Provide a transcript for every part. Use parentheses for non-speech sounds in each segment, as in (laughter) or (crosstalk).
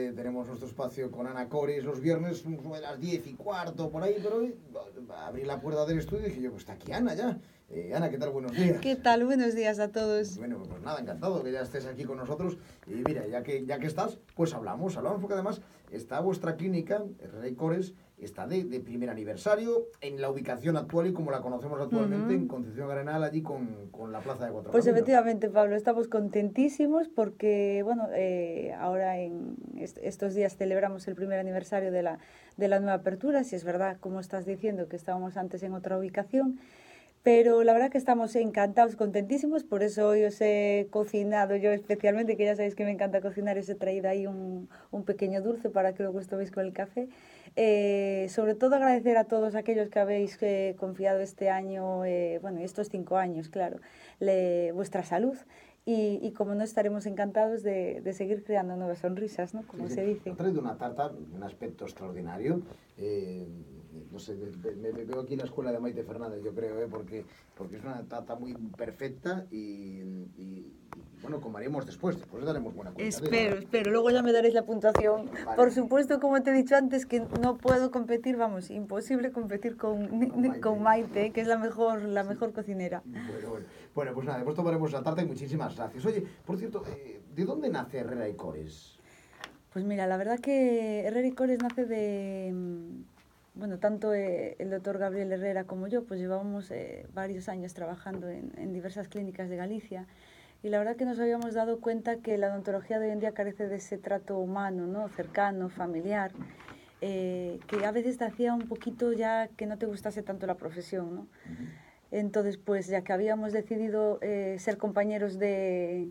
Eh, tenemos nuestro espacio con Ana Cores los viernes sobre las 10 y cuarto por ahí, pero hoy abrí la puerta del estudio y dije yo, pues está aquí Ana ya. Eh, Ana, ¿qué tal? Buenos días. ¿Qué tal? Buenos días a todos. Bueno, pues nada, encantado que ya estés aquí con nosotros. Y mira, ya que, ya que estás, pues hablamos, hablamos porque además está vuestra clínica, Rey Cores, está de, de, primer aniversario en la ubicación actual y como la conocemos actualmente uh -huh. en Concepción Arenal, allí con, con, la Plaza de Cuatro Pues efectivamente, Pablo, estamos contentísimos porque, bueno, eh, ahora en est estos días celebramos el primer aniversario de la, de la nueva apertura, si es verdad, como estás diciendo, que estábamos antes en otra ubicación, pero la verdad que estamos encantados, contentísimos, por eso hoy os he cocinado yo especialmente, que ya sabéis que me encanta cocinar, os he traído ahí un, un pequeño dulce para que luego os toméis con el café. Eh, sobre todo agradecer a todos aquellos que habéis eh, confiado este año, eh, bueno, estos cinco años, claro, le, vuestra salud. Y, y, como no estaremos encantados de, de, seguir creando nuevas sonrisas, ¿no? Como sí, se dice. Ha traído una tarta, un aspecto extraordinario. Eh, no sé, me, me, veo aquí la escuela de Maite Fernández, yo creo, ¿eh? porque, porque es una tarta muy perfecta y, y, y bueno, comeremos después, después daremos buena cuenta. Espero, de espero, luego ya me daréis la puntuación. Vale. Por supuesto, como te he dicho antes, que no puedo competir, vamos, imposible competir con, con, Maite. con Maite, que es la mejor, la mejor cocinera. Bueno, bueno. bueno, pues nada, después tomaremos la tarta y muchísimas gracias. Oye, por cierto, eh, ¿de dónde nace Herrera y Cores? Pues mira, la verdad que Herrera y Cores nace de bueno, tanto eh, el doctor Gabriel Herrera como yo, pues llevábamos eh, varios años trabajando en, en, diversas clínicas de Galicia y la verdad que nos habíamos dado cuenta que la odontología de hoy en día carece de ese trato humano, ¿no? cercano, familiar, eh, que a veces te hacía un poquito ya que no te gustase tanto la profesión. ¿no? Entonces, pues ya que habíamos decidido eh, ser compañeros de,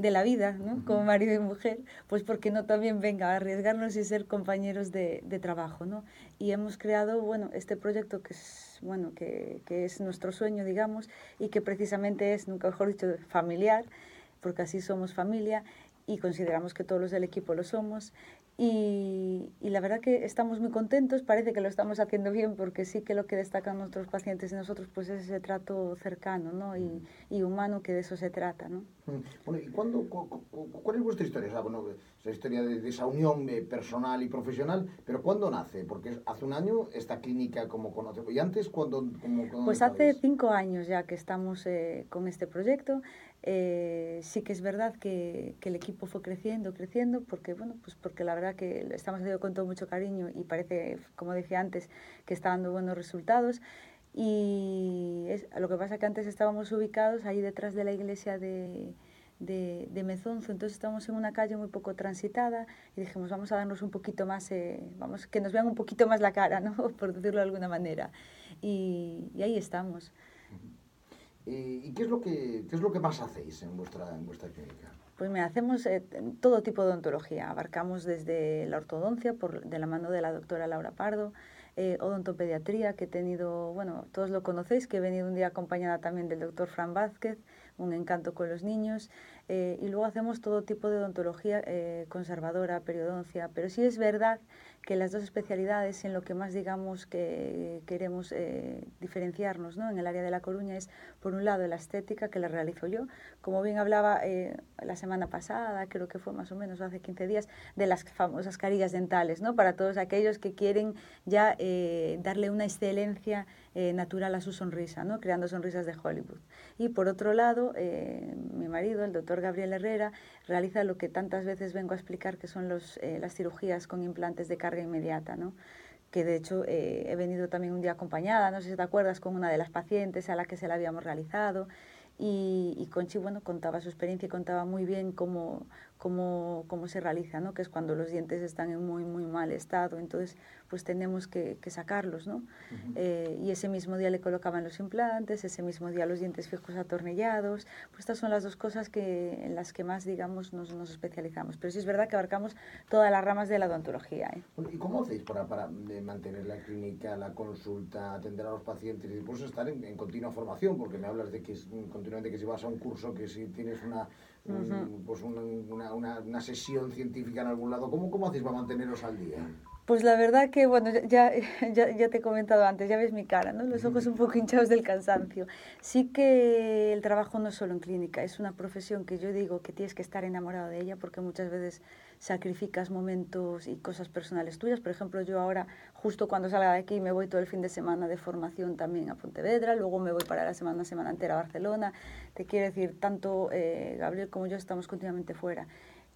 de la vida, ¿no? como marido y mujer, pues porque no también venga a arriesgarnos y ser compañeros de, de, trabajo, ¿no? Y hemos creado, bueno, este proyecto que es, bueno, que, que es nuestro sueño, digamos, y que precisamente es, nunca mejor dicho, familiar, porque así somos familia y consideramos que todos los del equipo lo somos y, y, la verdad que estamos muy contentos, parece que lo estamos haciendo bien porque sí que lo que destacan nuestros pacientes y nosotros pues es ese trato cercano ¿no? y, y humano que de eso se trata. ¿no? Mm. Bueno, ¿y cuándo, cuál es vuestra historia? O sea, bueno, esa historia de, de, esa unión personal y profesional, pero ¿cuándo nace? Porque hace un año esta clínica como conocemos, ¿y antes cuándo? Pues hace cinco años ya que estamos eh, con este proyecto, eh, sí que es verdad que, que, el equipo fue creciendo, creciendo, porque bueno, pues porque la verdad que estamos haciendo con todo mucho cariño y parece, como decía antes, que está dando buenos resultados. Y es, lo que pasa que antes estábamos ubicados ahí detrás de la iglesia de, de, de, Mezonzo, entonces estamos en una calle muy poco transitada y dijimos vamos a darnos un poquito más, eh, vamos que nos vean un poquito más la cara, (laughs) ¿no? por decirlo de alguna manera. Y, y ahí estamos. ¿Y qué es lo que, qué es lo que más hacéis en vuestra, en vuestra clínica? Pues me hacemos eh, todo tipo de odontología. Abarcamos desde la ortodoncia, por, de la mano de la doctora Laura Pardo, eh, odontopediatría, que he tenido, bueno, todos lo conocéis, que he venido un día acompañada también del doctor Fran Vázquez, un encanto con los niños. Eh, y luego hacemos todo tipo de odontología eh, conservadora, periodoncia. Pero sí es verdad que las dos especialidades en lo que más digamos que queremos eh, diferenciarnos ¿no? en el área de La Coruña es, por un lado, la estética que la realizo yo. Como bien hablaba la semana pasada, creo que fue más o menos hace 15 días, de las famosas carillas dentales, ¿no? para todos aquellos que quieren ya darle una excelencia natural a su sonrisa, ¿no? creando sonrisas de Hollywood. Y por otro lado, mi marido, el doctor Gabriel Herrera, realiza lo que tantas veces vengo a explicar, que son eh, las cirugías con implantes de carga inmediata. ¿no? que de hecho eh, he venido también un día acompañada, no sé si te acuerdas, con una de las pacientes a la que se la habíamos realizado. Y, y Conchi, bueno, contaba su experiencia y contaba muy bien cómo, cómo, cómo se realiza, ¿no? que es cuando los dientes están en muy, muy mal estado, entonces pues tenemos que, que sacarlos, ¿no? Uh -huh. eh, y ese mismo día le colocaban los implantes, ese mismo día los dientes fijos atornillados, pues estas son las dos cosas que, en las que más, digamos, nos, nos especializamos. Pero sí es verdad que abarcamos todas las ramas de la odontología. ¿eh? ¿Y cómo hacéis para, para mantener la clínica, la consulta, atender a los pacientes y después estar en, en continua formación? Porque me hablas de que es, continuamente que si vas a un curso, que si tienes una un, uh -huh. pues una, una, una, una, sesión científica en algún lado. ¿Cómo, cómo hacéis para manteneros al día? Pues la verdad que, bueno, ya, (laughs) ya, ya, te he comentado antes, ya ves mi cara, ¿no? Los ojos un poco hinchados del cansancio. Sí que el trabajo no es solo en clínica, es una profesión que yo digo que tienes que estar enamorado de ella porque muchas veces sacrificas momentos y cosas personales tuyas. Por ejemplo, yo ahora, justo cuando salga de aquí, me voy todo el fin de semana de formación también a Pontevedra, luego me voy para la semana, semana entera a Barcelona. Te quiero decir, tanto eh, Gabriel como yo estamos continuamente fuera.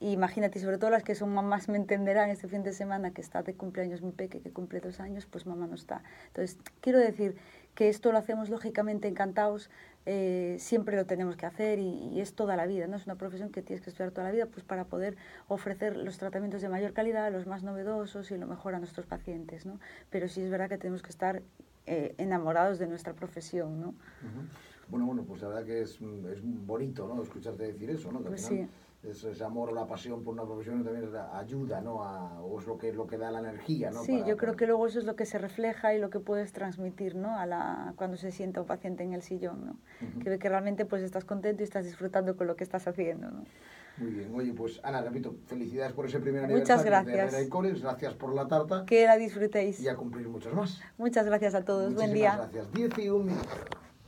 Imagínate, sobre todo las que son mamás me entenderán este fin de semana que está de cumpleaños mi peque, que cumple dos años, pues mamá no está. Entonces, quiero decir que esto lo hacemos lógicamente encantados, eh, siempre lo tenemos que hacer y, y, es toda la vida, ¿no? Es una profesión que tienes que estudiar toda la vida pues para poder ofrecer los tratamientos de mayor calidad, los más novedosos y lo mejor a nuestros pacientes, ¿no? Pero sí es verdad que tenemos que estar eh, enamorados de nuestra profesión, ¿no? Uh -huh. Bueno, bueno, pues la verdad que es, es bonito, ¿no? Escucharte decir eso, ¿no? Que pues final, sí es ese amor o la pasión por una profesión también es la ayuda, ¿no? A, o es lo que, lo que da la energía, ¿no? Sí, para, yo creo para... que luego eso es lo que se refleja y lo que puedes transmitir, ¿no? A la, cuando se sienta un paciente en el sillón, ¿no? Uh -huh. Que ve que realmente pues estás contento y estás disfrutando con lo que estás haciendo, ¿no? Muy bien, oye, pues Ana, repito, felicidades por ese primer Muchas gracias. de Cores, gracias por la tarta Que la disfrutéis. y a cumplir muchos más. Muchas gracias a todos, Muchísimas buen día. gracias. 10 y un minuto.